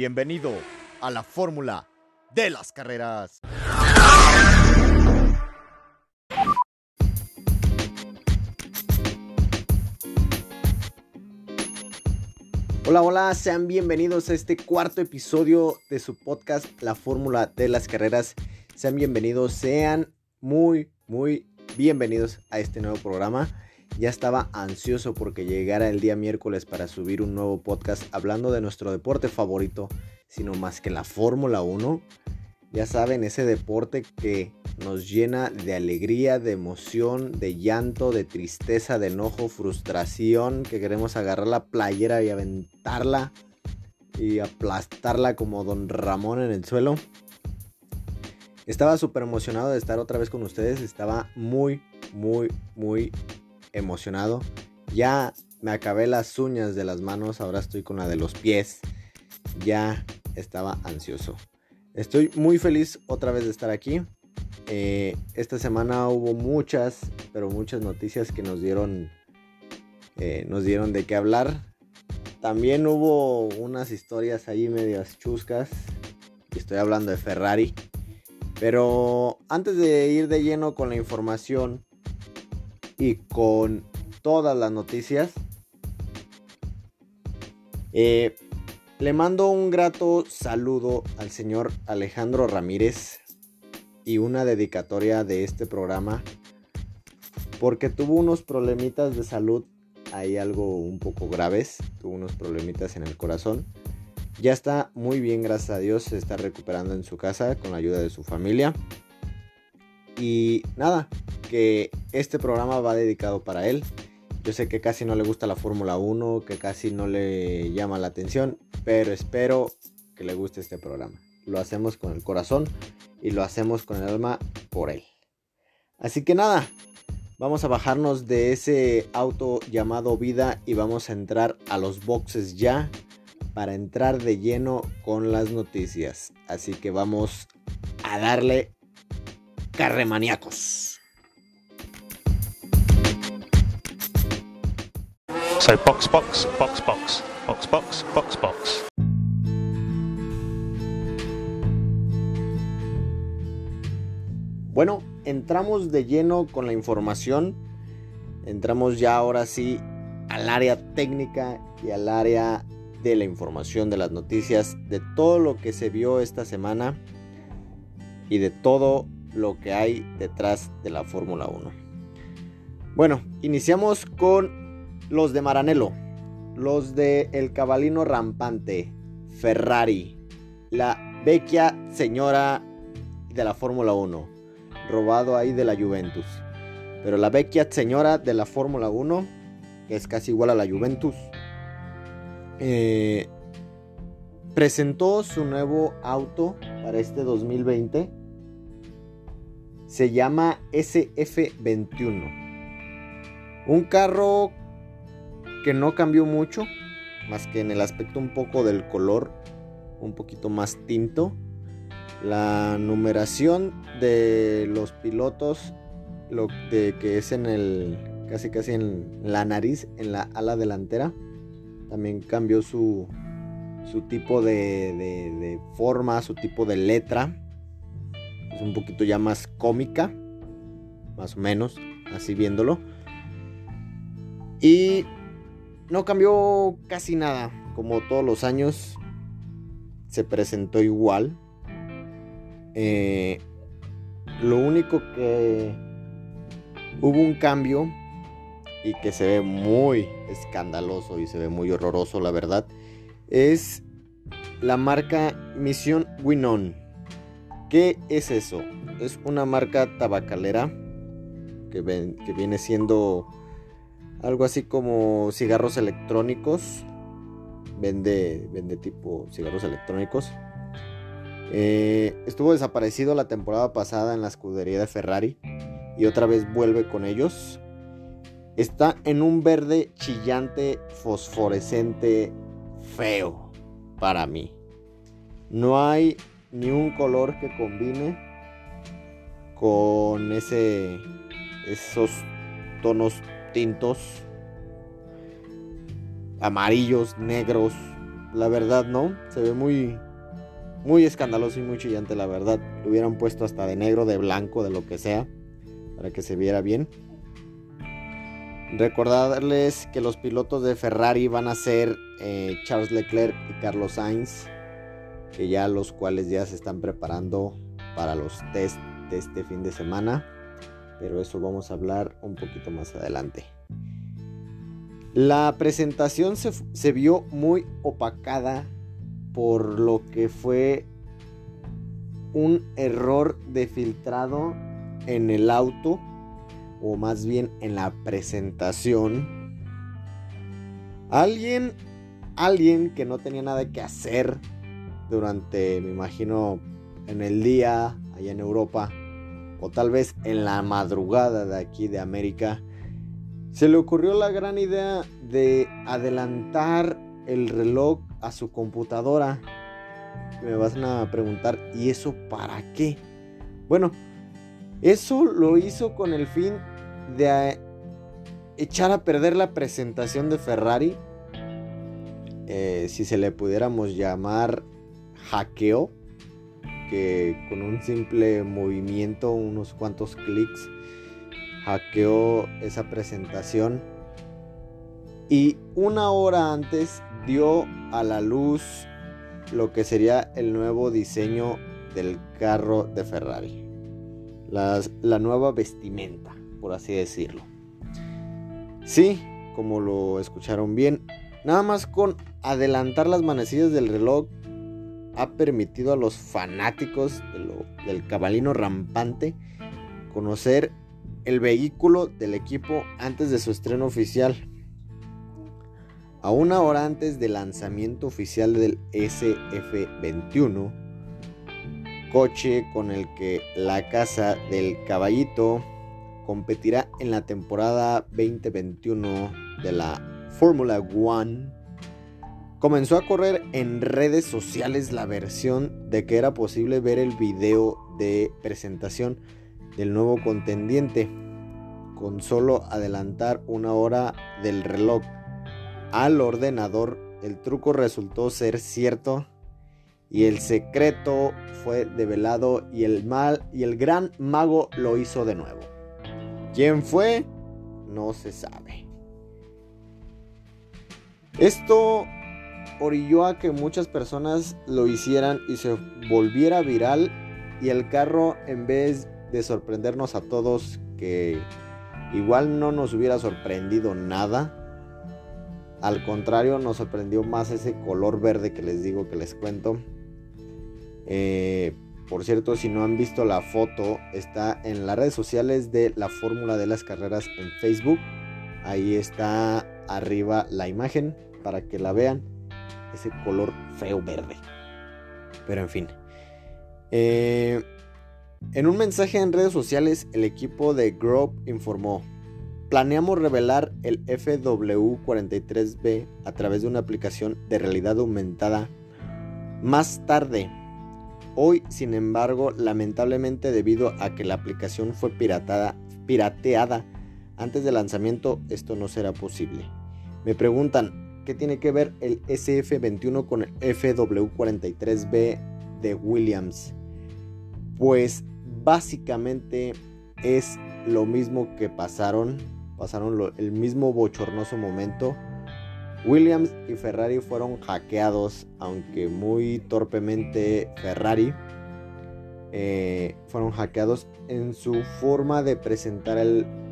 Bienvenido a la fórmula de las carreras. Hola, hola, sean bienvenidos a este cuarto episodio de su podcast La Fórmula de las Carreras. Sean bienvenidos, sean muy, muy bienvenidos a este nuevo programa. Ya estaba ansioso porque llegara el día miércoles para subir un nuevo podcast hablando de nuestro deporte favorito, sino más que la Fórmula 1. Ya saben, ese deporte que nos llena de alegría, de emoción, de llanto, de tristeza, de enojo, frustración, que queremos agarrar la playera y aventarla y aplastarla como Don Ramón en el suelo. Estaba súper emocionado de estar otra vez con ustedes, estaba muy, muy, muy emocionado. Ya me acabé las uñas de las manos, ahora estoy con la de los pies. Ya estaba ansioso. Estoy muy feliz otra vez de estar aquí. Eh, esta semana hubo muchas, pero muchas noticias que nos dieron, eh, nos dieron de qué hablar. También hubo unas historias ahí medias chuscas. Estoy hablando de Ferrari. Pero antes de ir de lleno con la información y con todas las noticias, eh, le mando un grato saludo al señor Alejandro Ramírez y una dedicatoria de este programa porque tuvo unos problemitas de salud, hay algo un poco graves, tuvo unos problemitas en el corazón. Ya está muy bien, gracias a Dios, se está recuperando en su casa con la ayuda de su familia. Y nada, que este programa va dedicado para él. Yo sé que casi no le gusta la Fórmula 1, que casi no le llama la atención, pero espero que le guste este programa. Lo hacemos con el corazón y lo hacemos con el alma por él. Así que nada, vamos a bajarnos de ese auto llamado vida y vamos a entrar a los boxes ya para entrar de lleno con las noticias. Así que vamos a darle carremaníacos. So box, box, box, box, box, box, box. Bueno, entramos de lleno con la información. Entramos ya ahora sí al área técnica y al área de la información, de las noticias, de todo lo que se vio esta semana y de todo lo que hay detrás de la Fórmula 1. Bueno, iniciamos con los de Maranello, los de El Cabalino Rampante, Ferrari, la vecchia señora de la Fórmula 1, robado ahí de la Juventus. Pero la vecchia señora de la Fórmula 1, que es casi igual a la Juventus, eh, presentó su nuevo auto para este 2020. Se llama SF21. Un carro que no cambió mucho, más que en el aspecto un poco del color, un poquito más tinto. La numeración de los pilotos, lo de que es en el casi casi en la nariz, en la ala delantera, también cambió su, su tipo de, de, de forma, su tipo de letra. Es un poquito ya más cómica, más o menos, así viéndolo. Y no cambió casi nada, como todos los años. Se presentó igual. Eh, lo único que hubo un cambio y que se ve muy escandaloso y se ve muy horroroso, la verdad, es la marca Misión Winon. ¿Qué es eso? Es una marca tabacalera que, viene siendo algo así como cigarros electrónicos. Vende, vende tipo cigarros electrónicos. Eh, estuvo desaparecido la temporada pasada en la escudería de Ferrari y otra vez vuelve con ellos. Está en un verde chillante, fosforescente, feo para mí. No hay ni un color que combine con ese esos tonos tintos amarillos, negros, la verdad, ¿no? Se ve muy, muy escandaloso y muy chillante, la verdad. Lo hubieran puesto hasta de negro, de blanco, de lo que sea, para que se viera bien. Recordarles que los pilotos de Ferrari van a ser eh, Charles Leclerc y Carlos Sainz, que ya los cuales ya se están preparando para los test de este fin de semana, pero eso vamos a hablar un poquito más adelante. La presentación se, se vio muy opacada por lo que fue un error de filtrado en el auto o más bien en la presentación. Alguien, alguien que no tenía nada que hacer durante, me imagino, en el día allá en Europa o tal vez en la madrugada de aquí de América, se le ocurrió la gran idea de adelantar el reloj a su computadora. Me vas a preguntar, ¿y eso para qué? Bueno, eso lo hizo con el fin de echar a perder la presentación de Ferrari. Eh, si se le pudiéramos llamar hackeo. Que con un simple movimiento, unos cuantos clics, hackeó esa presentación. Y una hora antes dio a la luz lo que sería el nuevo diseño del carro de Ferrari la nueva vestimenta, por así decirlo. Sí, como lo escucharon bien, nada más con adelantar las manecillas del reloj ha permitido a los fanáticos del cabalino rampante conocer el vehículo del equipo antes de su estreno oficial. A una hora antes del lanzamiento oficial del SF21, coche con el que la Casa del Caballito competirá en la temporada 2021 de la Fórmula One. Comenzó a correr en redes sociales la versión de que era posible ver el video de presentación del nuevo contendiente con solo adelantar una hora del reloj al ordenador. El truco resultó ser cierto y el secreto fue develado y el mal y el gran mago lo hizo de nuevo. ¿Quién fue? No se sabe. Esto orilló a que muchas personas lo hicieran y se volviera viral y el carro en vez de sorprendernos a todos que igual no nos hubiera sorprendido nada, al contrario nos sorprendió más ese color verde que les digo que les cuento eh, por cierto, si no han visto la foto, está en las redes sociales de la Fórmula de las Carreras en Facebook. Ahí está arriba la imagen para que la vean. Ese color feo verde. Pero en fin. Eh, en un mensaje en redes sociales, el equipo de Grove informó. Planeamos revelar el FW43B a través de una aplicación de realidad aumentada más tarde Hoy, sin embargo, lamentablemente debido a que la aplicación fue piratada, pirateada antes del lanzamiento, esto no será posible. Me preguntan, ¿qué tiene que ver el SF21 con el FW43B de Williams? Pues básicamente es lo mismo que pasaron, pasaron el mismo bochornoso momento Williams y Ferrari fueron hackeados, aunque muy torpemente Ferrari. Eh, fueron hackeados en su forma de presentar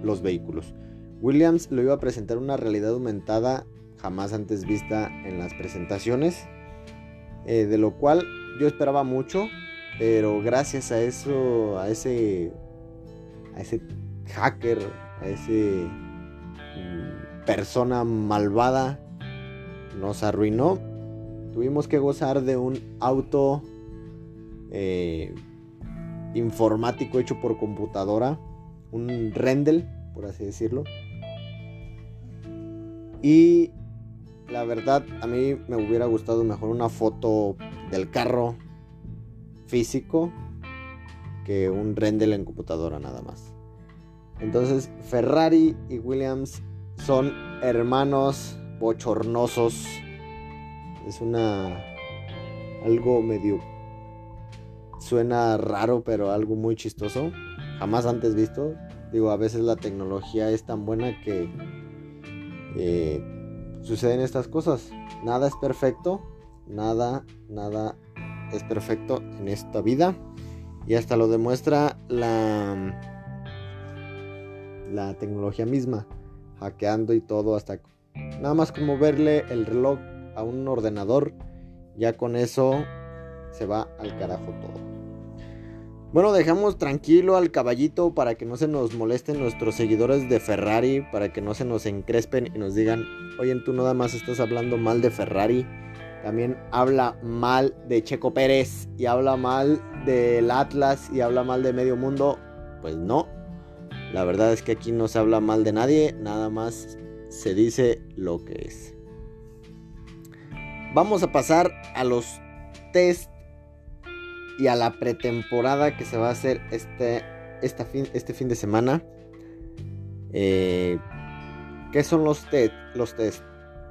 los vehículos. Williams lo iba a presentar una realidad aumentada jamás antes vista en las presentaciones, eh, de lo cual yo esperaba mucho, pero gracias a eso, a ese, a ese hacker, a ese mm, persona malvada nos arruinó. Tuvimos que gozar de un auto eh, informático hecho por computadora, un Rendel, por así decirlo. Y la verdad, a mí me hubiera gustado mejor una foto del carro físico que un Rendel en computadora nada más. Entonces, Ferrari y Williams son hermanos bochornosos Es una algo medio suena raro, pero algo muy chistoso. Jamás antes visto. Digo, a veces la tecnología es tan buena que eh, suceden estas cosas. Nada es perfecto. Nada, nada es perfecto en esta vida. Y hasta lo demuestra la, la tecnología misma. Hackeando y todo. Hasta nada más como verle el reloj a un ordenador. Ya con eso se va al carajo todo. Bueno, dejamos tranquilo al caballito para que no se nos molesten nuestros seguidores de Ferrari, para que no se nos encrespen y nos digan, oye, tú nada más estás hablando mal de Ferrari. También habla mal de Checo Pérez y habla mal del Atlas y habla mal de medio mundo. Pues no, la verdad es que aquí no se habla mal de nadie, nada más se dice lo que es. Vamos a pasar a los test y a la pretemporada que se va a hacer este, fin, este fin de semana. Eh, ¿Qué son los? Los test?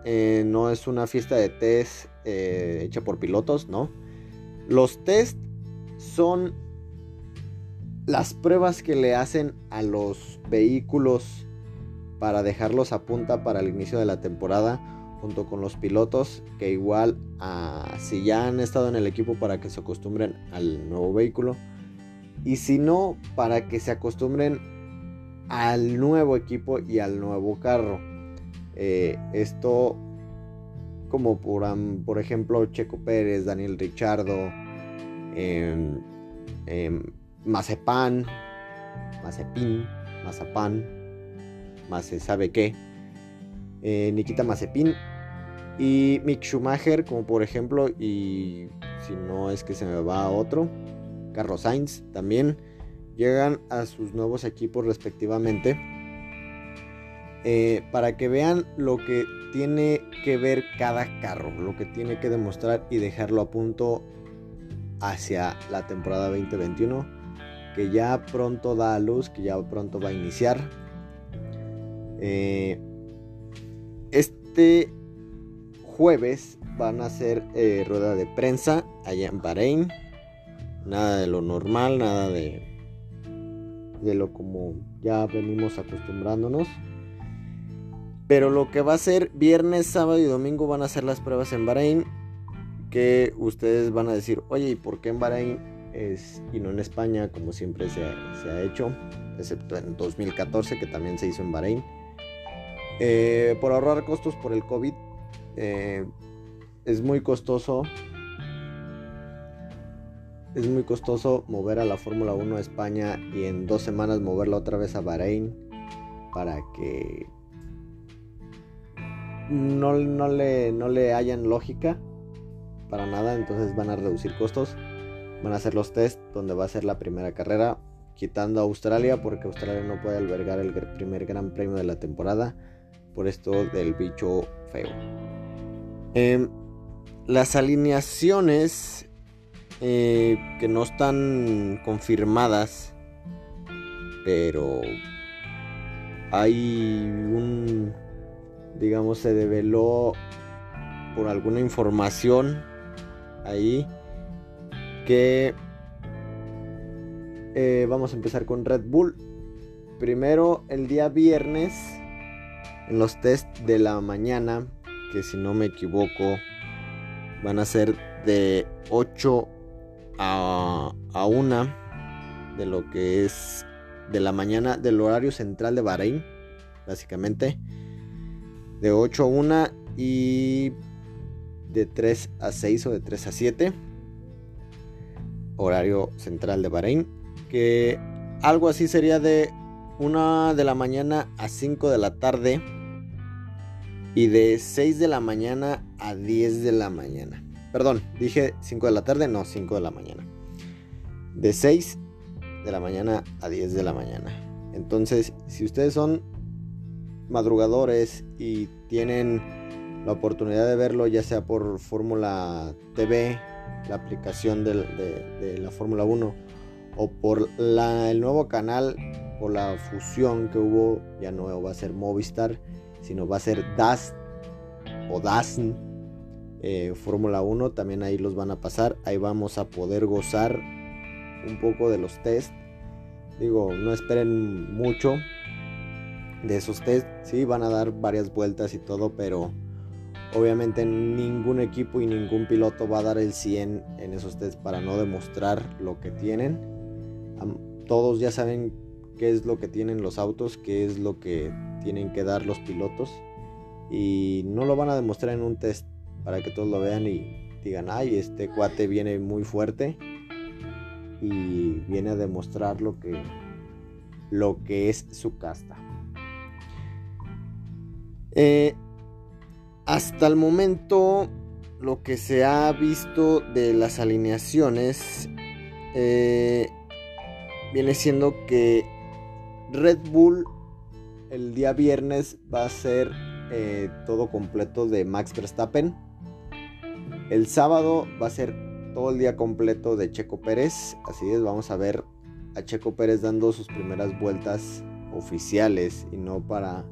Eh, no es una fiesta de test eh, hecha por pilotos, ¿no? Los test son las pruebas que le hacen a los vehículos para dejarlos a punta para el inicio de la temporada junto con los pilotos que igual ah, si ya han estado en el equipo para que se acostumbren al nuevo vehículo. Y si no para que se acostumbren al nuevo equipo y al nuevo carro. Eh, esto como por, por, ejemplo Checo Pérez, Daniel Richardo, eh, eh, Mazepan, Mazepin, Mazapán, más se sabe qué eh, Nikita Mazepin y Mick Schumacher, como por ejemplo, y si no es que se me va a otro, Carlos Sainz también llegan a sus nuevos equipos respectivamente. Eh, para que vean lo que tiene que ver cada carro, lo que tiene que demostrar y dejarlo a punto hacia la temporada 2021, que ya pronto da a luz, que ya pronto va a iniciar. Eh, este jueves van a hacer eh, rueda de prensa allá en Bahrein. Nada de lo normal, nada de, de lo como ya venimos acostumbrándonos. Pero lo que va a ser viernes, sábado y domingo van a ser las pruebas en Bahrein. Que ustedes van a decir, oye, ¿y por qué en Bahrein es, y no en España como siempre se, se ha hecho? Excepto en 2014 que también se hizo en Bahrein. Eh, por ahorrar costos por el COVID, eh, es muy costoso. Es muy costoso mover a la Fórmula 1 a España y en dos semanas moverla otra vez a Bahrein para que no, no, le, no le hayan lógica para nada. Entonces van a reducir costos. Van a hacer los test donde va a ser la primera carrera. Quitando a Australia porque Australia no puede albergar el primer gran premio de la temporada por esto del bicho feo. Em, las alineaciones eh, que no están confirmadas, pero hay un, digamos, se develó por alguna información ahí que eh, vamos a empezar con Red Bull. Primero, el día viernes en los test de la mañana, que si no me equivoco van a ser de 8 a, a 1 de lo que es de la mañana del horario central de Bahrein, básicamente. De 8 a 1 y de 3 a 6 o de 3 a 7. Horario central de Bahrein. Que algo así sería de 1 de la mañana a 5 de la tarde y de 6 de la mañana a 10 de la mañana. Perdón, dije 5 de la tarde, no, 5 de la mañana. De 6 de la mañana a 10 de la mañana. Entonces, si ustedes son madrugadores y tienen la oportunidad de verlo, ya sea por Fórmula TV, la aplicación de, la Fórmula 1, o por el nuevo canal o la fusión que hubo, ya no va a ser Movistar sino va a ser Das o DASN, eh, Fórmula 1, también ahí los van a pasar. Ahí vamos a poder gozar un poco de los test. Digo, no esperen mucho de esos test. Sí, van a dar varias vueltas y todo, pero obviamente ningún equipo y ningún piloto va a dar el 100 en esos test para no demostrar lo que tienen. Todos ya saben qué es lo que tienen los autos, qué es lo que tienen que dar los pilotos. Y no lo van a demostrar en un test para que todos lo vean y digan, ay, este cuate viene muy fuerte y viene a demostrar lo que, lo que es su casta. Eh, hasta el momento, lo que se ha visto de las alineaciones eh, viene siendo que Red Bull el día viernes va a ser eh, todo completo de Max Verstappen. El sábado va a ser todo el día completo de Checo Pérez. Así es, vamos a ver a Checo Pérez dando sus primeras vueltas oficiales y no para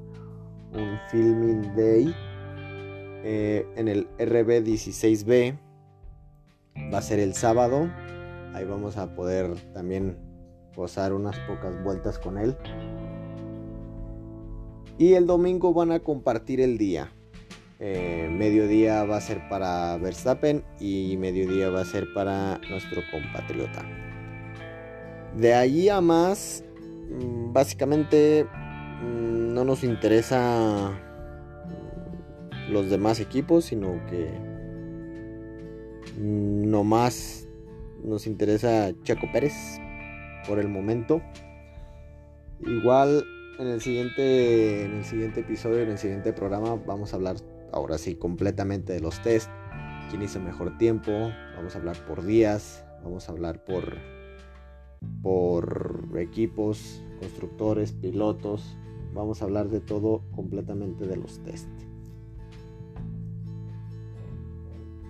un filming day. Eh, en el RB16B va a ser el sábado. Ahí vamos a poder también posar unas pocas vueltas con él. Y el domingo van a compartir el día. Eh, mediodía va a ser para Verstappen y mediodía va a ser para nuestro compatriota. De allí a más, mm, básicamente mm, no nos interesa mm, los demás equipos, sino que no más nos interesa Chaco Pérez por el momento. Igual en el siguiente, en el siguiente episodio, en el siguiente programa, vamos a hablar ahora sí completamente de los test. Quién hizo mejor tiempo. Vamos a hablar por días. Vamos a hablar por, por equipos, constructores, pilotos. Vamos a hablar de todo completamente de los test.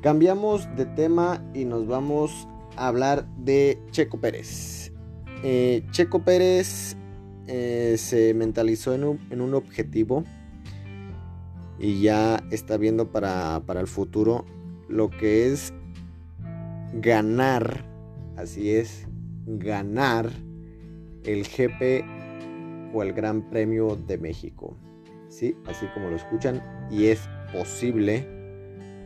Cambiamos de tema y nos vamos a hablar de Checo Pérez. Eh, Checo Pérez eh, se mentalizó en un, objetivo y ya está viendo para, el futuro lo que es ganar, así es, ganar el GP o el Gran Premio de México. Sí, así como lo escuchan, y es posible,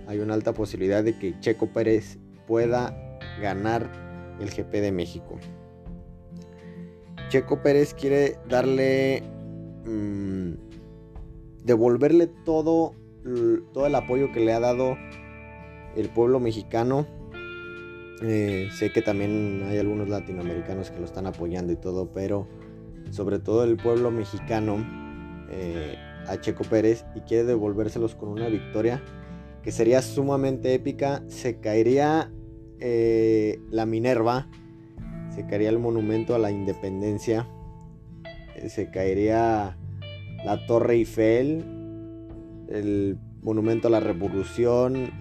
hay una alta posibilidad de que Checo Pérez pueda ganar el GP de México. Checo Pérez quiere darle, mm, devolverle todo, todo el apoyo que le ha dado el pueblo mexicano. Eh, sé que también hay algunos latinoamericanos que lo están apoyando y todo, pero sobre todo el pueblo mexicano eh, a Checo Pérez y quiere devolvérselos con una victoria que sería sumamente épica. Se caería eh, la Minerva se caería el monumento a la independencia, eh, se caería la Torre Eiffel, el monumento a la revolución,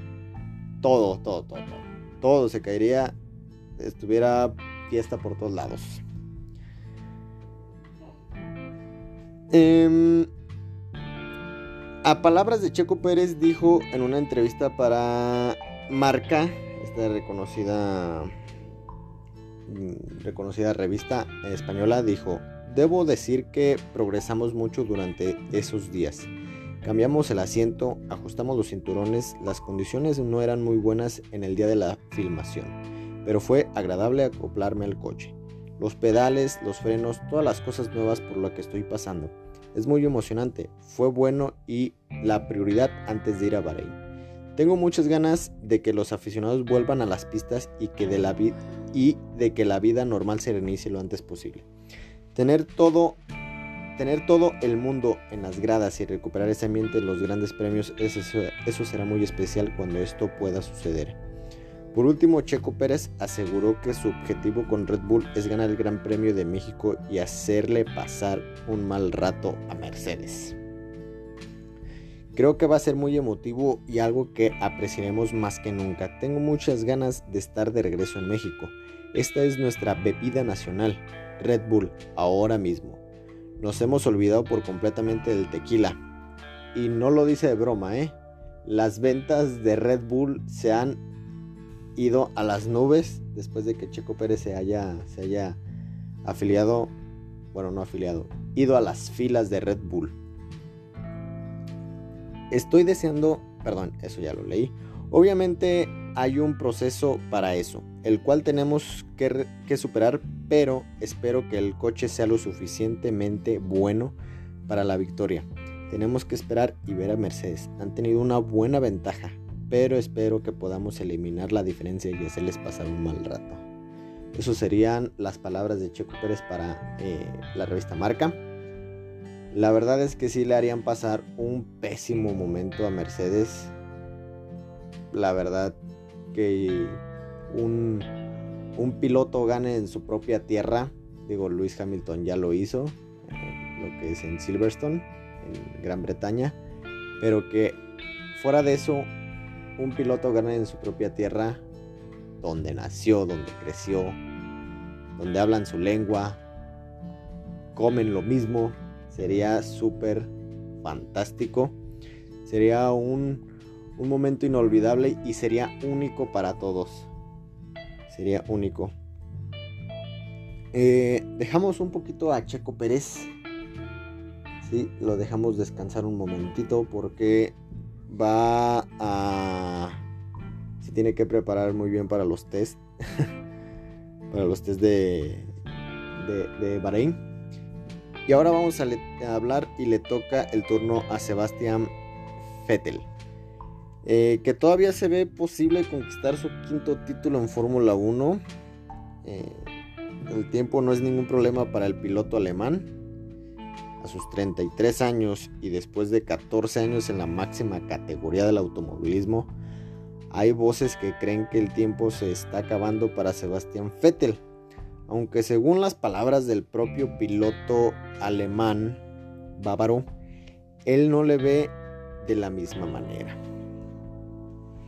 todo, todo, todo, todo, todo se caería, estuviera fiesta por todos lados. Em, a palabras de Checo Pérez dijo en una entrevista para Marca, esta reconocida reconocida revista española dijo, debo decir que progresamos mucho durante esos días. Cambiamos el asiento, ajustamos los cinturones, las condiciones no eran muy buenas en el día de la filmación, pero fue agradable acoplarme al coche. Los pedales, los frenos, todas las cosas nuevas por lo que estoy pasando. Es muy emocionante, fue bueno y la prioridad antes de ir a Bahrein. Tengo muchas ganas de que los aficionados vuelvan a las pistas y, que de, la y de que la vida normal se reinicie lo antes posible. Tener todo, tener todo el mundo en las gradas y recuperar ese ambiente en los grandes premios, eso, eso será muy especial cuando esto pueda suceder. Por último, Checo Pérez aseguró que su objetivo con Red Bull es ganar el Gran Premio de México y hacerle pasar un mal rato a Mercedes. Creo que va a ser muy emotivo y algo que apreciaremos más que nunca. Tengo muchas ganas de estar de regreso en México. Esta es nuestra bebida nacional, Red Bull, ahora mismo. Nos hemos olvidado por completamente del tequila. Y no lo dice de broma, ¿eh? las ventas de Red Bull se han ido a las nubes después de que Checo Pérez se haya, se haya afiliado, bueno, no afiliado, ido a las filas de Red Bull. Estoy deseando, perdón, eso ya lo leí. Obviamente hay un proceso para eso, el cual tenemos que, superar, pero espero que el coche sea lo suficientemente bueno para la victoria. Tenemos que esperar y ver a Mercedes. Han tenido una buena ventaja, pero espero que podamos eliminar la diferencia y hacerles pasar un mal rato. Eso serían las palabras de Checo Pérez para eh, la revista Marca. La verdad es que sí le harían pasar un pésimo momento a Mercedes. La verdad que un, piloto gane en su propia tierra. Digo, Luis Hamilton ya lo hizo, eh, lo que es en Silverstone, en Gran Bretaña. Pero que fuera de eso, un piloto gane en su propia tierra, donde nació, donde creció, donde hablan su lengua, comen lo mismo, sería súper fantástico. Sería un, un momento inolvidable y sería único para todos. Sería único. Eh, dejamos un poquito a Checo Pérez. Sí, lo dejamos descansar un momentito porque va a... Se tiene que preparar muy bien para los test. para los test de, de, de Bahrein. Y ahora vamos a, hablar y le toca el turno a Sebastián Vettel. Eh, que todavía se ve posible conquistar su quinto título en Fórmula 1. Eh, el tiempo no es ningún problema para el piloto alemán a sus 33 años y después de 14 años en la máxima categoría del automovilismo, hay voces que creen que el tiempo se está acabando para Sebastián Vettel, aunque según las palabras del propio piloto alemán bávaro, él no le ve de la misma manera.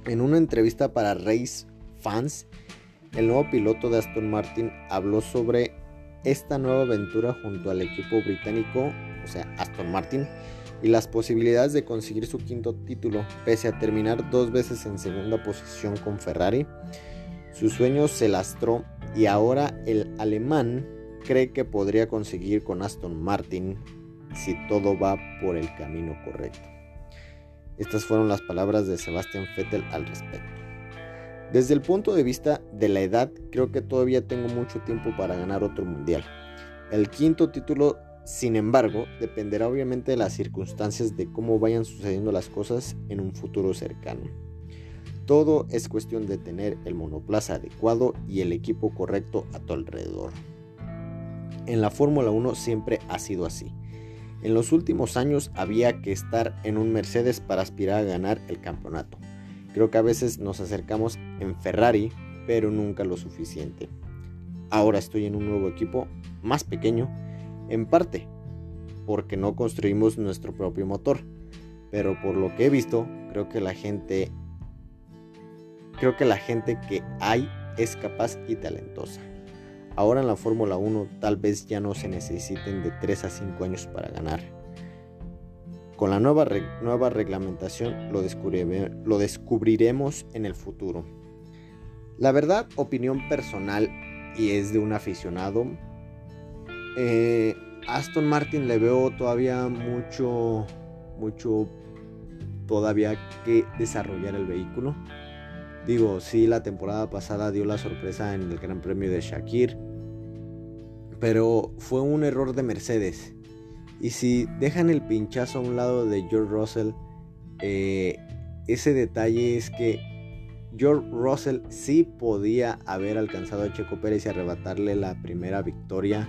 En una entrevista para Race Fans, el nuevo piloto de Aston Martin habló sobre esta nueva aventura junto al equipo británico, o sea, Aston Martin, y las posibilidades de conseguir su quinto título, pese a terminar dos veces en segunda posición con Ferrari. Su sueño se lastró y ahora el alemán cree que podría conseguir con Aston Martin si todo va por el camino correcto. Estas fueron las palabras de Sebastian Vettel al respecto. Desde el punto de vista de la edad, creo que todavía tengo mucho tiempo para ganar otro mundial. El quinto título, sin embargo, dependerá obviamente de las circunstancias de cómo vayan sucediendo las cosas en un futuro cercano. Todo es cuestión de tener el monoplaza adecuado y el equipo correcto a tu alrededor. En la Fórmula 1 siempre ha sido así. En los últimos años había que estar en un Mercedes para aspirar a ganar el campeonato. Creo que a veces nos acercamos en Ferrari, pero nunca lo suficiente. Ahora estoy en un nuevo equipo más pequeño, en parte porque no construimos nuestro propio motor, pero por lo que he visto, creo que la gente creo que la gente que hay es capaz y talentosa. Ahora en la Fórmula 1 tal vez ya no se necesiten de 3 a 5 años para ganar con la nueva, nueva reglamentación lo, descubriremos en el futuro. La verdad, opinión personal y es de un aficionado. Eh, Aston Martin le veo todavía mucho, mucho todavía que desarrollar el vehículo. Digo, sí, la temporada pasada dio la sorpresa en el Gran Premio de Shakir, pero fue un error de Mercedes. Y si dejan el pinchazo a un lado de George Russell, eh, ese detalle es que George Russell sí podía haber alcanzado a Checo Pérez y arrebatarle la primera victoria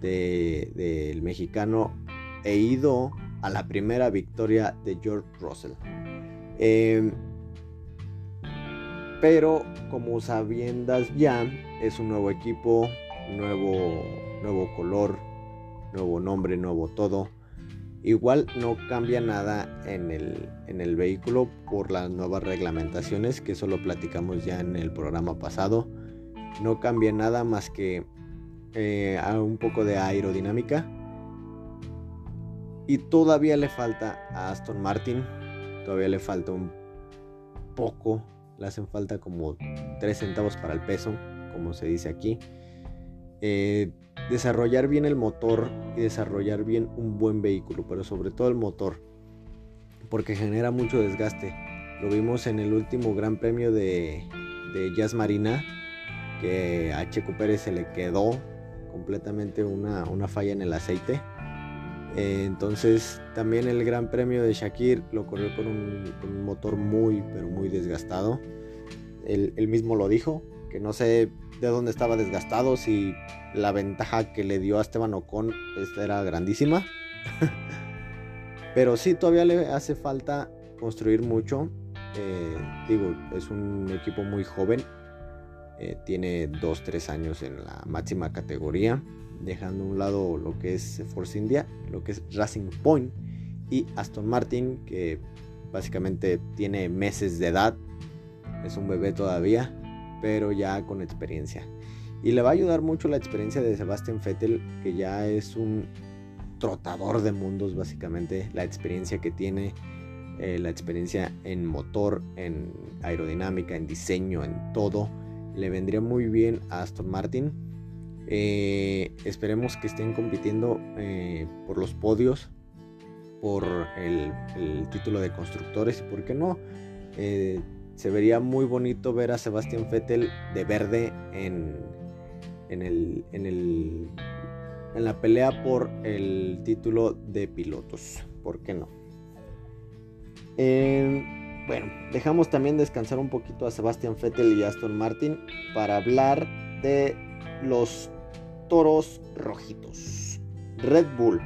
del mexicano e ido a la primera victoria de George Russell. Em, pero como sabiendas ya, es un nuevo equipo, nuevo, nuevo color, nuevo nombre, nuevo todo. Igual no cambia nada en el, en el vehículo por las nuevas reglamentaciones que solo platicamos ya en el programa pasado. No cambia nada más que eh, un poco de aerodinámica. Y todavía le falta a Aston Martin todavía le falta un poco, le hacen falta como 3 centavos para el peso, como se dice aquí. Eh, desarrollar bien el motor y desarrollar bien un buen vehículo, pero sobre todo el motor, porque genera mucho desgaste. Lo vimos en el último Gran Premio de, de Jazz Marina, que a Checo Pérez se le quedó completamente una, falla en el aceite. Eh, entonces también el Gran Premio de Shakir lo corrió con un, motor muy, pero muy desgastado. Él, mismo lo dijo, que no sé de dónde estaba desgastado, si la ventaja que le dio a Esteban Ocon era grandísima. pero sí, todavía le hace falta construir mucho. Eh, digo, es un equipo muy joven eh, tiene 2-3 años en la máxima categoría, dejando a un lado lo que es Force India, lo que es Racing Point y Aston Martin, que básicamente tiene meses de edad, es un bebé todavía, pero ya con experiencia. Y le va a ayudar mucho la experiencia de Sebastian Vettel, que ya es un trotador de mundos, básicamente, la experiencia que tiene, eh, la experiencia en motor, en aerodinámica, en diseño, en todo le vendría muy bien a Aston Martin. Eh, esperemos que estén compitiendo eh, por los podios, por el, título de constructores y por qué no. Eh, se vería muy bonito ver a Sebastian Vettel de verde en, en, el, en, el, en la pelea por el título de pilotos. ¿Por qué no? Bueno, dejamos también descansar un poquito a Sebastian Vettel y Aston Martin para hablar de los toros rojitos. Red Bull.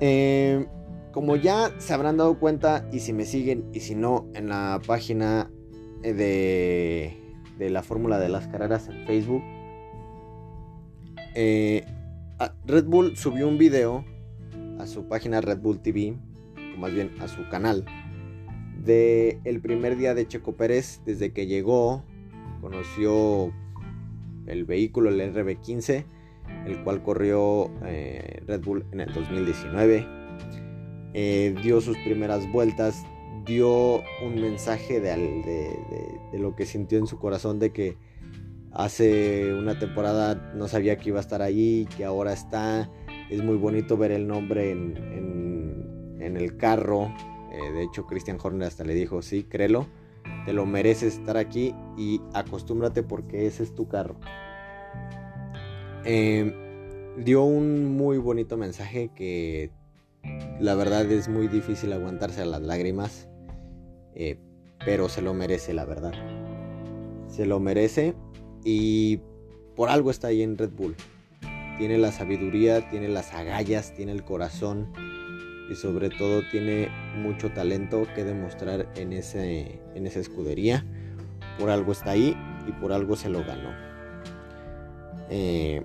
Eh, como ya se habrán dado cuenta, y si me siguen, y si no, en la página de, de la fórmula de las carreras en Facebook, eh, Red Bull subió un video a su página Red Bull TV más bien a su canal, de el primer día de Checo Pérez, desde que llegó, conoció el vehículo, el RB15, el cual corrió eh, Red Bull en el 2019. Eh, dio sus primeras vueltas, dio un mensaje de, lo que sintió en su corazón de que hace una temporada no sabía que iba a estar ahí, que ahora está. Es muy bonito ver el nombre en en el carro. Eh, de hecho, Christian Horner hasta le dijo, sí, créelo, te lo mereces estar aquí y acostúmbrate porque ese es tu carro. Em, dio un muy bonito mensaje que la verdad es muy difícil aguantarse a las lágrimas, eh, pero se lo merece, la verdad. Se lo merece y por algo está ahí en Red Bull. Tiene la sabiduría, tiene las agallas, tiene el corazón y sobre todo tiene mucho talento que demostrar en, ese, en esa escudería. Por algo está ahí y por algo se lo ganó. Eh,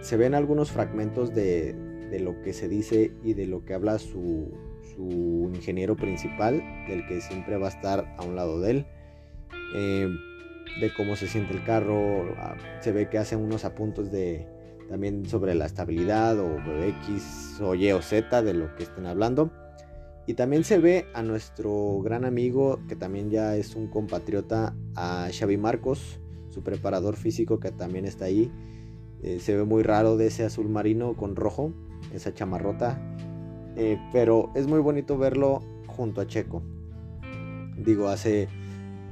se ven algunos fragmentos de, lo que se dice y de lo que habla su, su, ingeniero principal, del que siempre va a estar a un lado de él. Eh, de cómo se siente el carro, ah, se ve que hace unos apuntos de, también sobre la estabilidad o X o Y o Z de lo que estén hablando. Y también se ve a nuestro gran amigo, que también ya es un compatriota, a Xavi Marcos, su preparador físico que también está ahí. Eh, se ve muy raro de ese azul marino con rojo, esa chamarrota. Eh, pero es muy bonito verlo junto a Checo. Digo, hace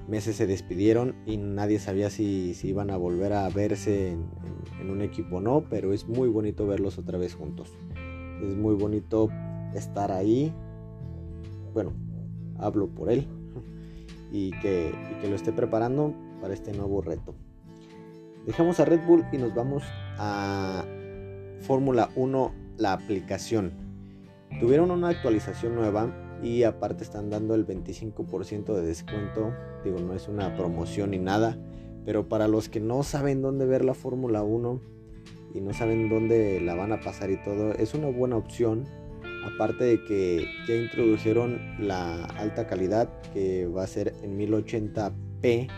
meses se despidieron y nadie sabía si, si iban a volver a verse en, un equipo o no, pero es muy bonito verlos otra vez juntos. Es muy bonito estar ahí. Bueno, hablo por él y que, y que lo esté preparando para este nuevo reto. Dejamos a Red Bull y nos vamos a Fórmula 1, la aplicación. Tuvieron una actualización nueva y aparte están dando el 25% de descuento. Digo, no es una promoción ni nada, pero para los que no saben dónde ver la Fórmula 1 y no saben dónde la van a pasar y todo, es una buena opción. Aparte de que ya introdujeron la alta calidad que va a ser en 1080p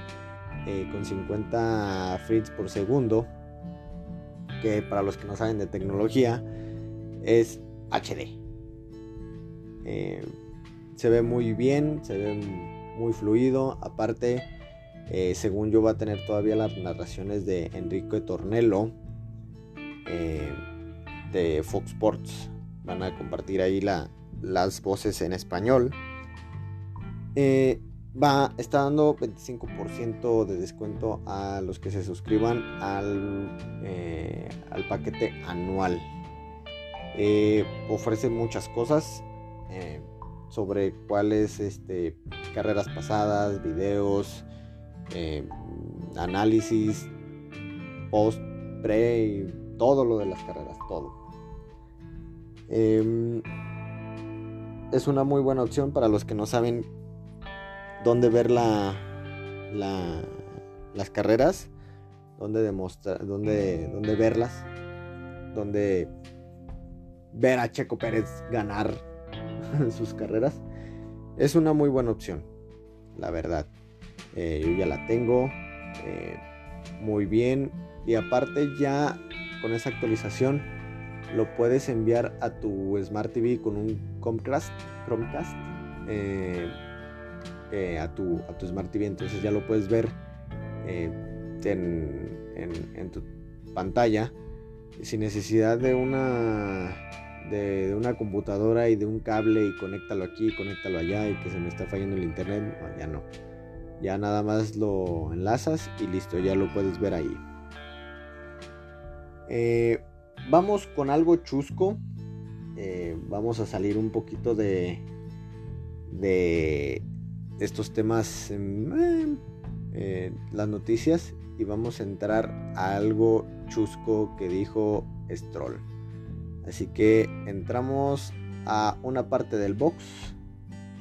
eh, con 50 frames por segundo, que para los que no saben de tecnología es HD Eh, se ve muy bien, se ve muy fluido. Aparte, eh, según yo va a tener todavía las narraciones de Enrique Tornello eh, de Fox Sports. Van a compartir ahí las voces en español. Eh, va, está dando 25% de descuento a los que se suscriban al, al paquete anual. ofrece muchas cosas sobre cuáles este, carreras pasadas, videos, eh, análisis, post, pre, todo lo de las carreras, todo. Em, es una muy buena opción para los que no saben dónde ver la, las carreras, dónde demostrar, dónde, dónde verlas, dónde ver a Checo Pérez ganar sus carreras. Es una muy buena opción, la verdad. Eh, yo ya la tengo eh, muy bien. Y aparte ya con esa actualización lo puedes enviar a tu Smart TV con un Chromecast, Chromecast eh, a, tu, a tu Smart TV. Entonces ya lo puedes ver en, en, tu pantalla sin necesidad de una de, una computadora y de un cable y conéctalo aquí, conéctalo allá y que se me está fallando el internet. ya no. Ya nada más lo enlazas y listo, ya lo puedes ver ahí. Eh, vamos con algo chusco. Eh, vamos a salir un poquito de, de estos temas, en eh, las noticias, y vamos a entrar a algo chusco que dijo Stroll. Así que entramos a una parte del box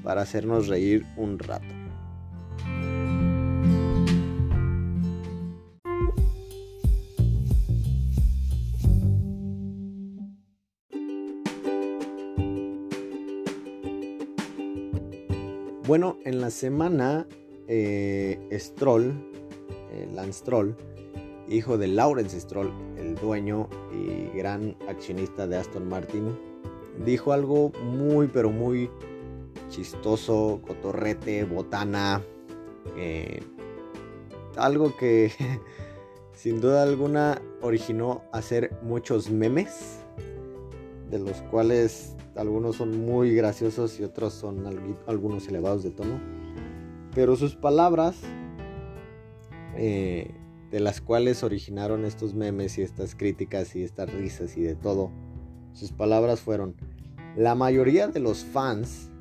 para hacernos reír un rato. Bueno, en la semana eh, Stroll, eh, Lance Stroll, hijo de Lawrence Stroll, dueño y gran accionista de Aston Martin, dijo algo muy pero muy chistoso, cotorrete, botana, eh, algo que sin duda alguna originó hacer muchos memes, de los cuales algunos son muy graciosos y otros son algunos elevados de tono, pero sus palabras eh, de las cuales originaron estos memes y estas críticas y estas risas y de todo. Sus palabras fueron, la mayoría de los fans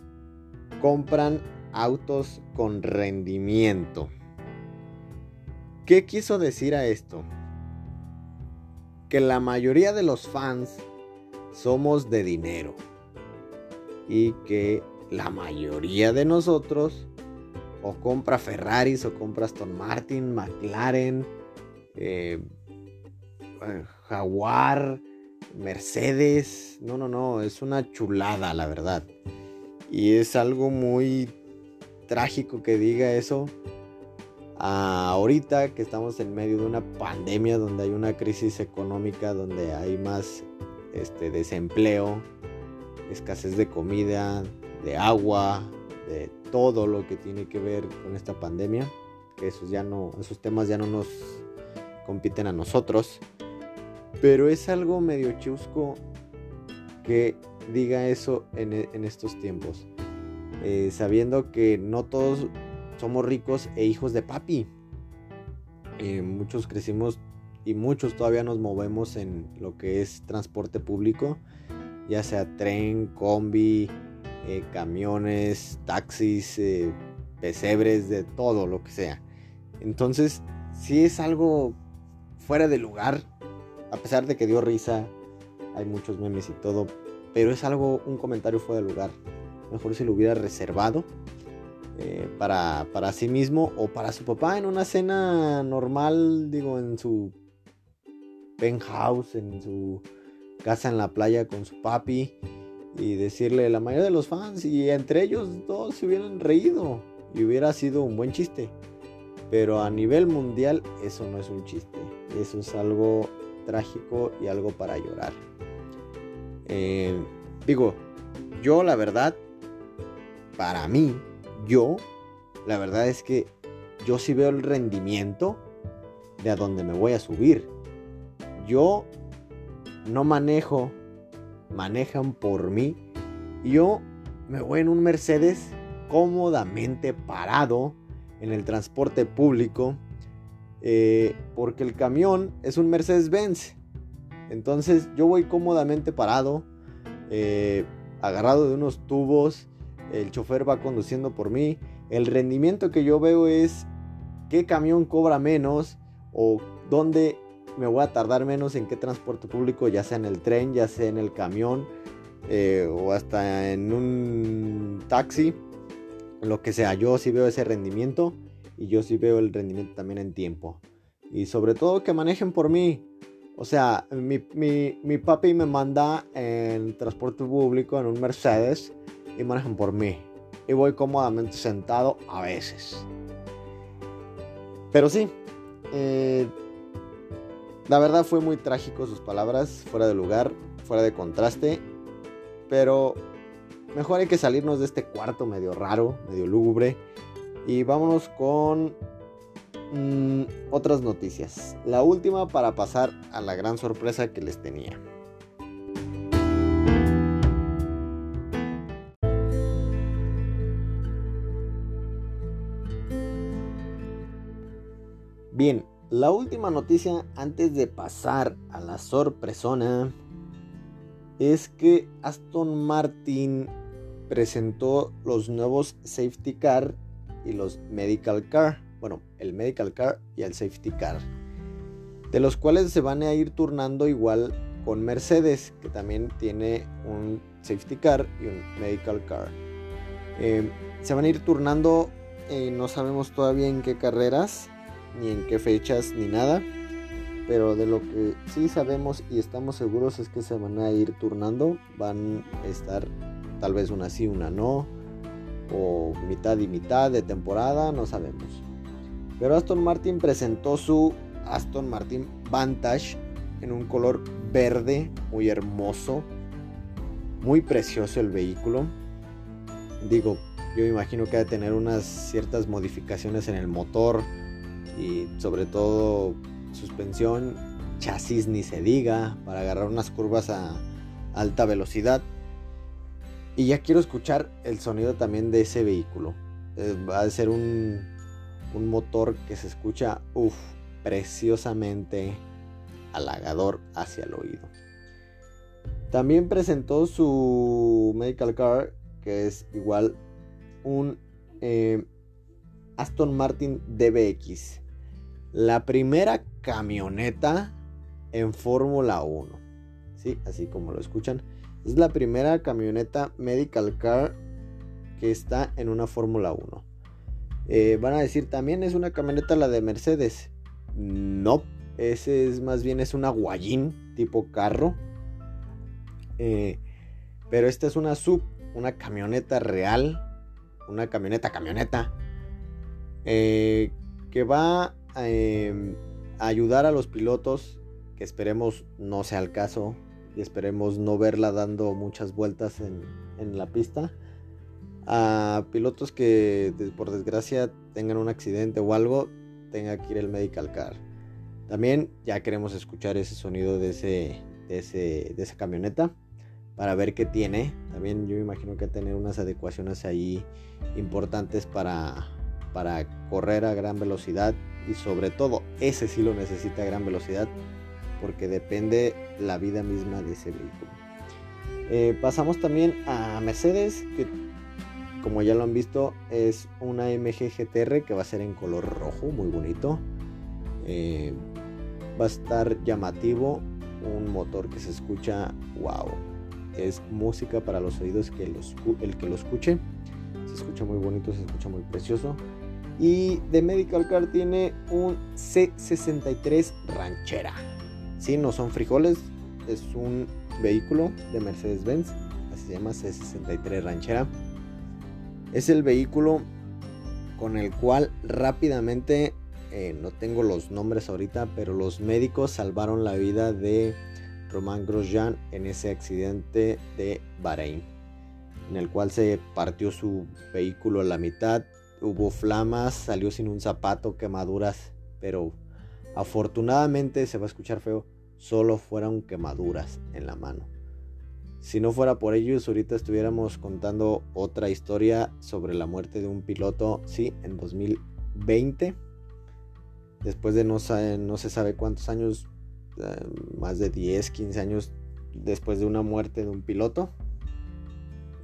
compran autos con rendimiento. ¿Qué quiso decir a esto? Que la mayoría de los fans somos de dinero y que la mayoría de nosotros o compra Ferraris o compra Aston Martin, McLaren, eh, Jaguar, Mercedes. No, no, no, es una chulada, la verdad. Y es algo muy trágico que diga eso. ahorita que estamos en medio de una pandemia donde hay una crisis económica, donde hay más este, desempleo, escasez de comida, de agua, de todo lo que tiene que ver con esta pandemia, esos ya no, esos temas ya no nos compiten a nosotros. Pero es algo medio chusco que diga eso en, e, estos tiempos. Eh, sabiendo que no todos somos ricos e hijos de papi. Eh, muchos crecimos y muchos todavía nos movemos en lo que es transporte público, ya sea tren, combi, eh, camiones, taxis, pesebres, de todo lo que sea. Entonces, si es algo fuera de lugar, a pesar de que dio risa, hay muchos memes y todo, pero es algo, un comentario fuera de lugar. Mejor si lo hubiera reservado eh, para, para sí mismo o para su papá en una cena normal, digo, en su penthouse, en su casa en la playa con su papi y decirle la mayoría de los fans y entre ellos todos se hubieran reído y hubiera sido un buen chiste. Pero a nivel mundial eso no es un chiste. Eso es algo trágico y algo para llorar. Eh, digo, yo la verdad para mí, yo, la verdad es que yo sí veo el rendimiento de a dónde me voy a subir. Yo no manejo, manejan por mí. Yo me voy en un Mercedes cómodamente parado en el transporte público. Eh, porque el camión es un Mercedes-Benz. Entonces yo voy cómodamente parado, eh, agarrado de unos tubos. El chofer va conduciendo por mí. El rendimiento que yo veo es qué camión cobra menos o dónde me voy a tardar menos en qué transporte público, ya sea en el tren, ya sea en el camión eh, o hasta en un taxi, lo que sea. Yo sí veo ese rendimiento y yo sí veo el rendimiento también en tiempo. Y sobre todo que manejen por mí. O sea, mi, mi, papi me manda en transporte público en un Mercedes y manejan por mí. Y voy cómodamente sentado a veces. Pero sí, eh, la verdad fue muy trágico sus palabras, fuera de lugar, fuera de contraste. Pero mejor hay que salirnos de este cuarto medio raro, medio lúgubre. Y vámonos con mm, otras noticias. La última para pasar a la gran sorpresa que les tenía. Bien, la última noticia antes de pasar a la sorpresona es que Aston Martin presentó los nuevos safety car y los medical car. Bueno, el medical car y el safety car. De los cuales se van a ir turnando igual con Mercedes, que también tiene un safety car y un medical car. Eh, se van a ir turnando, eh, no sabemos todavía en qué carreras, ni en qué fechas, ni nada. Pero de lo que sí sabemos y estamos seguros es que se van a ir turnando. Van a estar tal vez una sí, una no o mitad y mitad de temporada, no sabemos. Pero Aston Martin presentó su Aston Martin Vantage en un color verde muy hermoso, muy precioso el vehículo. Digo, yo imagino que ha de tener unas ciertas modificaciones en el motor y sobre todo suspensión, chasis ni se diga, para agarrar unas curvas a alta velocidad. Y ya quiero escuchar el sonido también de ese vehículo. Eh, va a ser un, un motor que se escucha, uff, preciosamente halagador hacia el oído. También presentó su Medical Car, que es igual un eh, Aston Martin DBX. La primera camioneta en Fórmula 1. Sí, así como lo escuchan. Es la primera camioneta medical car que está en una Fórmula 1. Eh, van a decir, también es una camioneta la de Mercedes. No, ese es más bien es una guayín tipo carro. Eh, pero esta es una sub, una camioneta real. Una camioneta, camioneta. Eh, que va a ayudar a los pilotos. Que esperemos no sea el caso y esperemos no verla dando muchas vueltas en, la pista. A pilotos que por desgracia tengan un accidente o algo, tenga que ir el medical car. También ya queremos escuchar ese sonido de, ese, de, ese, de esa camioneta para ver qué tiene. También yo imagino que tener unas adecuaciones ahí importantes para, para correr a gran velocidad y sobre todo ese sí lo necesita a gran velocidad porque depende la vida misma de ese vehículo. Eh, pasamos también a Mercedes, que como ya lo han visto es una MG GTR que va a ser en color rojo, muy bonito. Eh, va a estar llamativo, un motor que se escucha, wow, es música para los oídos que el que lo escuche. Se escucha muy bonito, se escucha muy precioso. Y de Medical Car tiene un C63 ranchera. Sí, no son frijoles, es un vehículo de Mercedes-Benz, así se llama C63 Ranchera. Es el vehículo con el cual rápidamente, eh, no tengo los nombres ahorita, pero los médicos salvaron la vida de Román Grosjean en ese accidente de Bahrein. en el cual se partió su vehículo a la mitad, hubo flamas, salió sin un zapato, quemaduras, pero afortunadamente se va a escuchar feo, solo fueron quemaduras en la mano. Si no fuera por ellos, ahorita estuviéramos contando otra historia sobre la muerte de un piloto, sí, en 2020. Después de no, no se sabe cuántos años, eh, más de 10, 15 años después de una muerte de un piloto.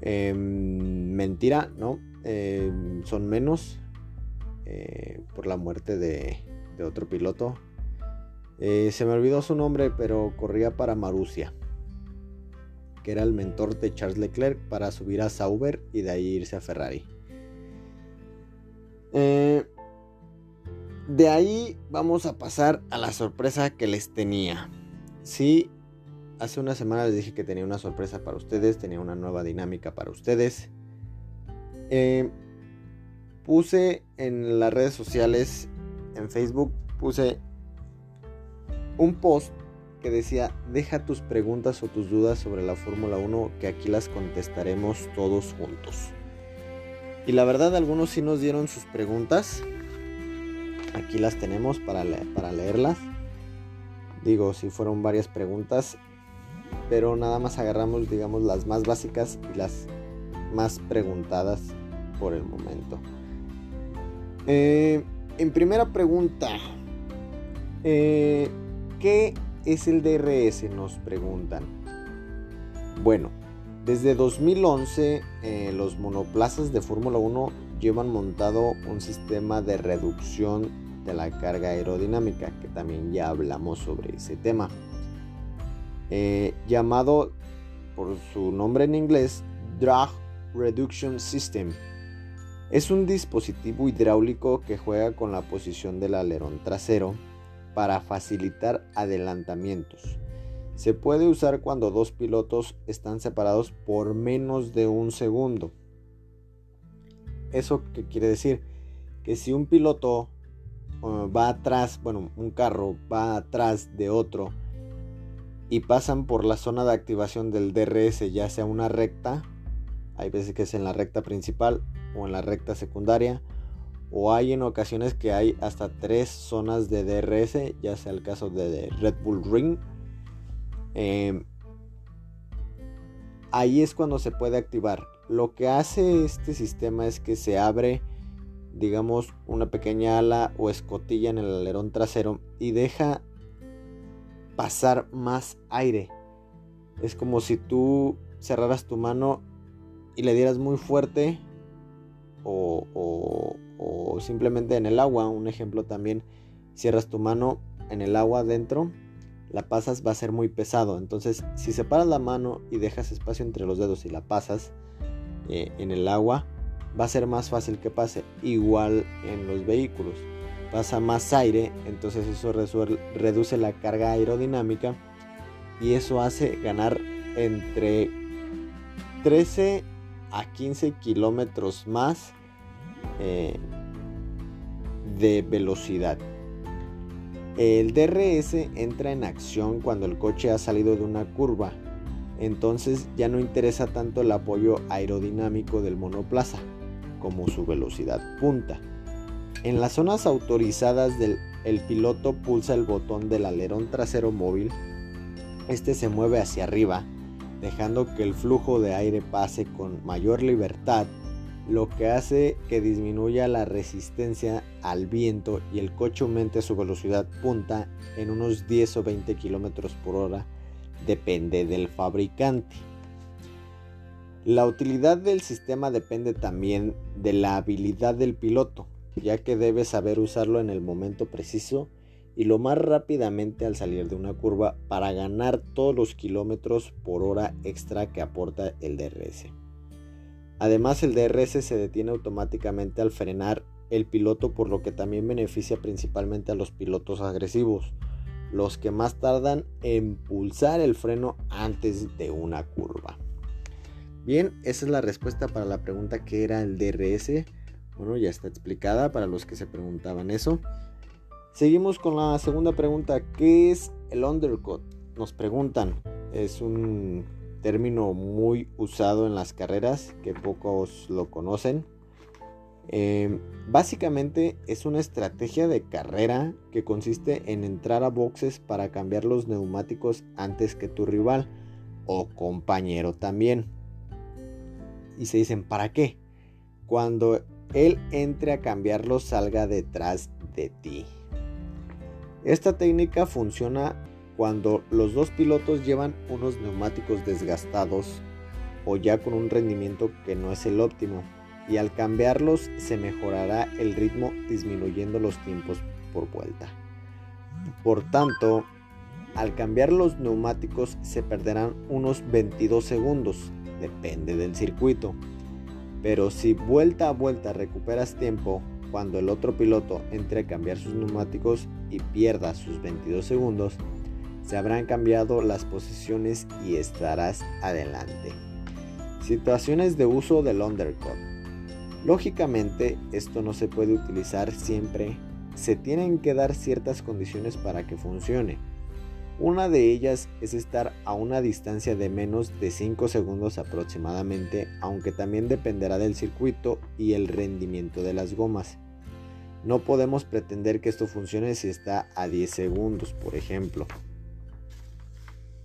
Em, mentira, ¿no? Em, son menos eh, por la muerte de otro piloto. Eh, se me olvidó su nombre, pero corría para Marusia que era el mentor de Charles Leclerc, para subir a Sauber y de ahí irse a Ferrari. Eh, de ahí vamos a pasar a la sorpresa que les tenía. Sí, hace una semana les dije que tenía una sorpresa para ustedes, tenía una nueva dinámica para ustedes. Eh, puse en las redes sociales, en Facebook, puse un post que decía, deja tus preguntas o tus dudas sobre la Fórmula 1 que aquí las contestaremos todos juntos. Y la verdad algunos sí nos dieron sus preguntas. Aquí las tenemos para, para leerlas. Digo, si fueron varias preguntas, pero nada más agarramos, digamos, las más básicas y las más preguntadas por el momento. Eh, en primera pregunta, eh, ¿qué es el DRS? Nos preguntan. Bueno, desde 2011 eh, los monoplazas de Fórmula 1 llevan montado un sistema de reducción de la carga aerodinámica, que también ya hablamos sobre ese tema. Eh, llamado por su nombre en inglés Drag Reduction System. Es un dispositivo hidráulico que juega con la posición del alerón trasero para facilitar adelantamientos. Se puede usar cuando dos pilotos están separados por menos de un segundo. ¿Eso qué quiere decir? Que si un piloto uh, va atrás, bueno, un carro va atrás de otro y pasan por la zona de activación del DRS, ya sea una recta, hay veces que es en la recta principal o en la recta secundaria, o hay en ocasiones que hay hasta tres zonas de DRS, ya sea el caso de Red Bull Ring. Em, ahí es cuando se puede activar. Lo que hace este sistema es que se abre, digamos, una pequeña ala o escotilla en el alerón trasero y deja pasar más aire. Es como si tú cerraras tu mano y le dieras muy fuerte o, simplemente en el agua. Un ejemplo también, cierras tu mano en el agua adentro, la pasas va a ser muy pesado. Entonces, si separas la mano y dejas espacio entre los dedos y la pasas eh, en el agua, va a ser más fácil que pase. Igual en los vehículos. Pasa más aire, entonces eso reduce la carga aerodinámica y eso hace ganar entre 13 a 15 kilómetros más eh, de velocidad. El DRS entra en acción cuando el coche ha salido de una curva, entonces ya no interesa tanto el apoyo aerodinámico del monoplaza como su velocidad punta. En las zonas autorizadas el piloto pulsa el botón del alerón trasero móvil, este se mueve hacia arriba, dejando que el flujo de aire pase con mayor libertad lo que hace que disminuya la resistencia al viento y el coche aumente su velocidad punta en unos 10 o 20 kilómetros por hora, depende del fabricante. La utilidad del sistema depende también de la habilidad del piloto, ya que debe saber usarlo en el momento preciso y lo más rápidamente al salir de una curva para ganar todos los kilómetros por hora extra que aporta el DRS. Además el DRS se detiene automáticamente al frenar el piloto por lo que también beneficia principalmente a los pilotos agresivos, los que más tardan en pulsar el freno antes de una curva. Bien, esa es la respuesta para la pregunta que era el DRS. Bueno, ya está explicada para los que se preguntaban eso. Seguimos con la segunda pregunta, ¿qué es el undercut? Nos preguntan, es un término muy usado en las carreras que pocos lo conocen. Eh, básicamente es una estrategia de carrera que consiste en entrar a boxes para cambiar los neumáticos antes que tu rival o compañero también. Y se dicen, ¿para qué? Cuando él entre a cambiarlos salga detrás de ti. Esta técnica funciona cuando los dos pilotos llevan unos neumáticos desgastados o ya con un rendimiento que no es el óptimo y al cambiarlos se mejorará el ritmo disminuyendo los tiempos por vuelta. Por tanto, al cambiar los neumáticos se perderán unos 22 segundos, depende del circuito. Pero si vuelta a vuelta recuperas tiempo, cuando el otro piloto entre a cambiar sus neumáticos y pierda sus 22 segundos, se habrán cambiado las posiciones y estarás adelante. Situaciones de uso del undercut. Lógicamente, esto no se puede utilizar siempre, se tienen que dar ciertas condiciones para que funcione. Una de ellas es estar a una distancia de menos de 5 segundos aproximadamente, aunque también dependerá del circuito y el rendimiento de las gomas. No podemos pretender que esto funcione si está a 10 segundos, por ejemplo.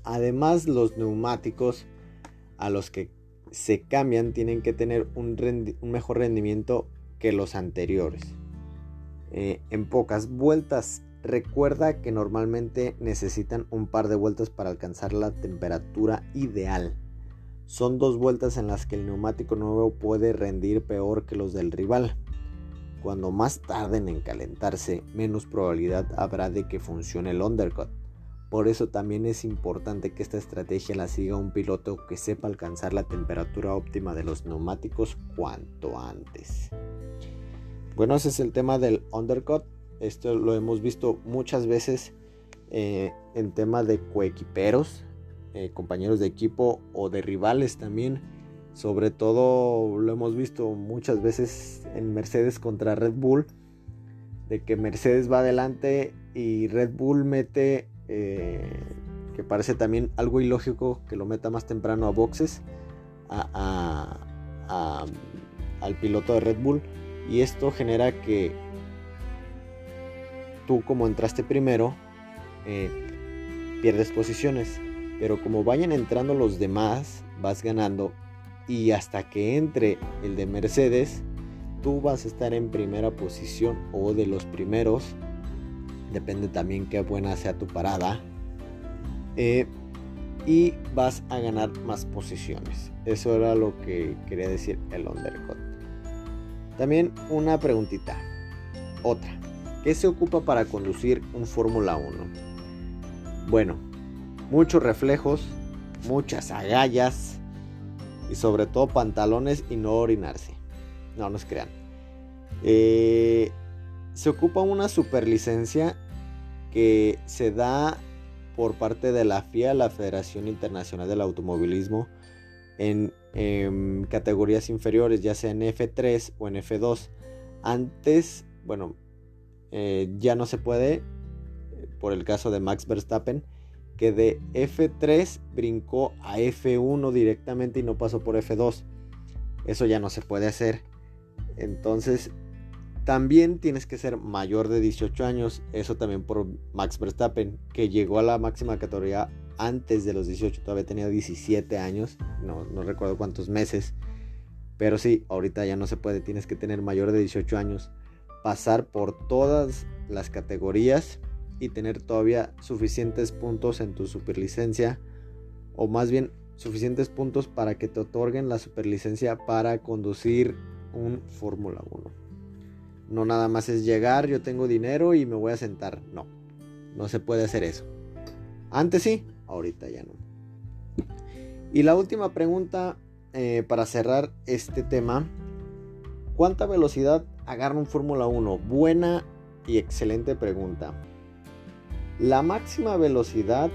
Además, los neumáticos a los que se cambian tienen que tener un, mejor rendimiento que los anteriores. Eh, en pocas vueltas, recuerda que normalmente necesitan un par de vueltas para alcanzar la temperatura ideal. Son dos vueltas en las que el neumático nuevo puede rendir peor que los del rival. Cuando más tarden en calentarse, menos probabilidad habrá de que funcione el undercut. Por eso también es importante que esta estrategia la siga un piloto que sepa alcanzar la temperatura óptima de los neumáticos cuanto antes. Bueno, ese es el tema del undercut. Esto lo hemos visto muchas veces eh, en tema de coequiperos, eh, compañeros de equipo o de rivales también. Sobre todo lo hemos visto muchas veces en Mercedes contra Red Bull, de que Mercedes va adelante y Red Bull mete eh, que parece también algo ilógico que lo meta más temprano a boxes al piloto de Red Bull. Y esto genera que tú como entraste primero eh, pierdes posiciones. Pero como vayan entrando los demás vas ganando. Y hasta que entre el de Mercedes tú vas a estar en primera posición o de los primeros depende también qué buena sea tu parada. Eh, y vas a ganar más posiciones. Eso era lo que quería decir el undercut. También una preguntita. Otra. ¿Qué se ocupa para conducir un Fórmula 1? Bueno, muchos reflejos, muchas agallas y sobre todo pantalones y no orinarse. No nos crean. Eh, se ocupa una superlicencia que se da por parte de la FIA, la Federación Internacional del Automovilismo, en, categorías inferiores, ya sea en F3 o en F2. Antes, bueno, eh, ya no se puede, eh, por el caso de Max Verstappen, que de F3 brincó a F1 directamente y no pasó por F2. Eso ya no se puede hacer. Entonces también tienes que ser mayor de 18 años, eso también por Max Verstappen, que llegó a la máxima categoría antes de los 18, todavía tenía 17 años, no, no recuerdo cuántos meses, pero sí, ahorita ya no se puede, tienes que tener mayor de 18 años, pasar por todas las categorías y tener todavía suficientes puntos en tu superlicencia, o más bien suficientes puntos para que te otorguen la superlicencia para conducir un Fórmula 1. No nada más es llegar, yo tengo dinero y me voy a sentar. No, no se puede hacer eso. Antes sí, ahorita ya no. Y la última pregunta eh, para cerrar este tema. ¿Cuánta velocidad agarra un Fórmula 1? Buena y excelente pregunta. La máxima velocidad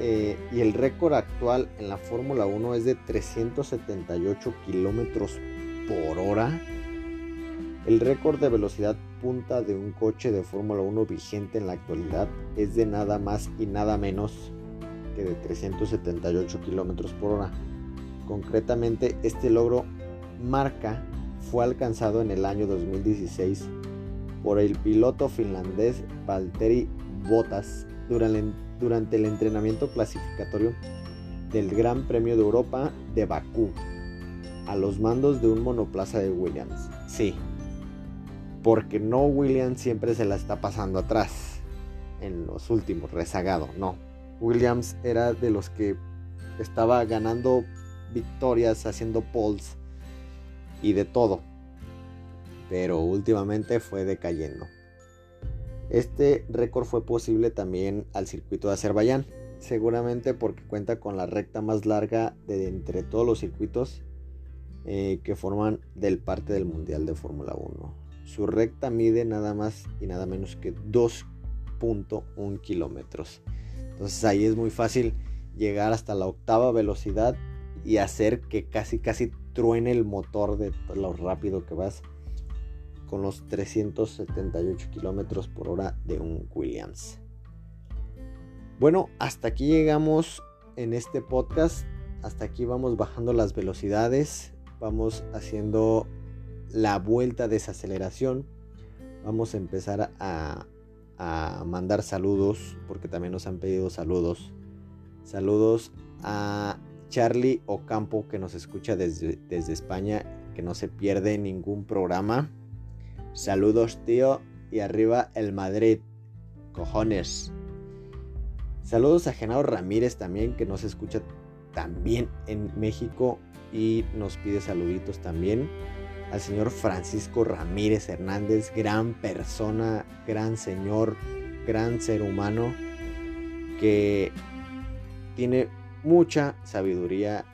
eh, y el récord actual en la Fórmula 1 es de 378 kilómetros por hora el récord de velocidad punta de un coche de Fórmula 1 vigente en la actualidad es de nada más y nada menos arranque de 378 kilómetros por hora. Concretamente, este logro marca fue alcanzado en el año 2016 por el piloto finlandés Valtteri Bottas durante el entrenamiento clasificatorio del Gran Premio de Europa de Bakú a los mandos de un monoplaza de Williams. Sí, porque no Williams siempre se la está pasando atrás en los últimos, rezagado, no. Williams era de los que estaba ganando victorias, haciendo polls y de todo. Pero últimamente fue decayendo. Este récord fue posible también al circuito de Azerbaiyán, seguramente porque cuenta con la recta más larga de entre todos los circuitos eh, que forman del parte del Mundial de Fórmula 1. Su recta mide nada más y nada menos que 2.1 kilómetros. Entonces ahí es muy fácil llegar hasta la octava velocidad y hacer que casi casi truene el motor de lo rápido que vas con los 378 kilómetros por hora de un Williams. Bueno, hasta aquí llegamos en este podcast. Hasta aquí vamos bajando las velocidades. Vamos haciendo la vuelta de desaceleración. Vamos a empezar a, a mandar saludos porque también nos han pedido saludos. Saludos a Charlie Ocampo que nos escucha desde, desde España, que no se pierde ningún programa. Saludos tío y arriba el Madrid. Cojones. Saludos a Genaro Ramírez también que nos escucha también en México y nos pide saluditos también. Al señor Francisco Ramírez Hernández, gran persona, gran señor, gran ser humano que tiene mucha sabiduría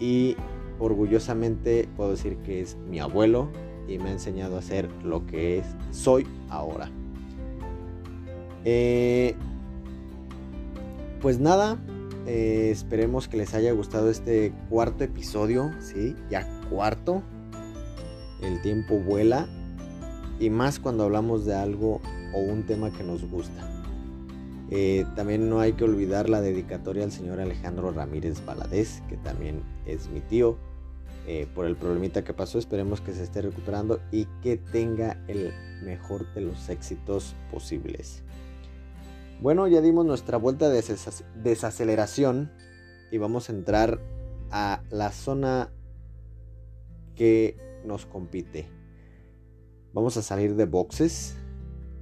y orgullosamente puedo decir que es mi abuelo y me ha enseñado a ser lo que es, soy ahora. Eh, pues nada, eh, esperemos que les haya gustado este cuarto episodio, ¿sí? Ya cuarto. El tiempo vuela y más cuando hablamos de algo o un tema que nos gusta. Eh, también no hay que olvidar la dedicatoria al señor Alejandro Ramírez Valadez, que también es mi tío. Eh, por el problemita que pasó, esperemos que se esté recuperando y que tenga el mejor de los éxitos posibles. Bueno, ya dimos nuestra vuelta de desaceleración y vamos a entrar a la zona que nos compite. Vamos a salir de boxes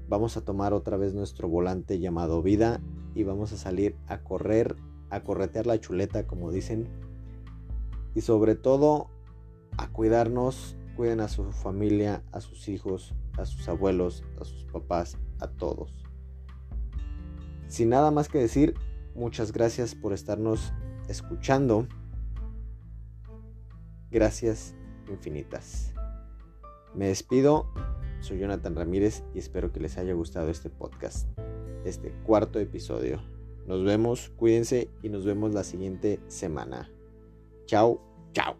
Vamos a tomar otra vez nuestro volante llamado vida y vamos a salir a correr, a corretear la chuleta como dicen. Y sobre todo a cuidarnos, cuiden a su familia, a sus hijos, a sus abuelos, a sus papás, a todos. Sin nada más que decir, muchas gracias por estarnos escuchando. Gracias infinitas. Me despido soy Jonathan Ramírez y espero que les haya gustado este podcast, este cuarto episodio. Nos vemos, cuídense y nos vemos la siguiente semana. Chao, chao.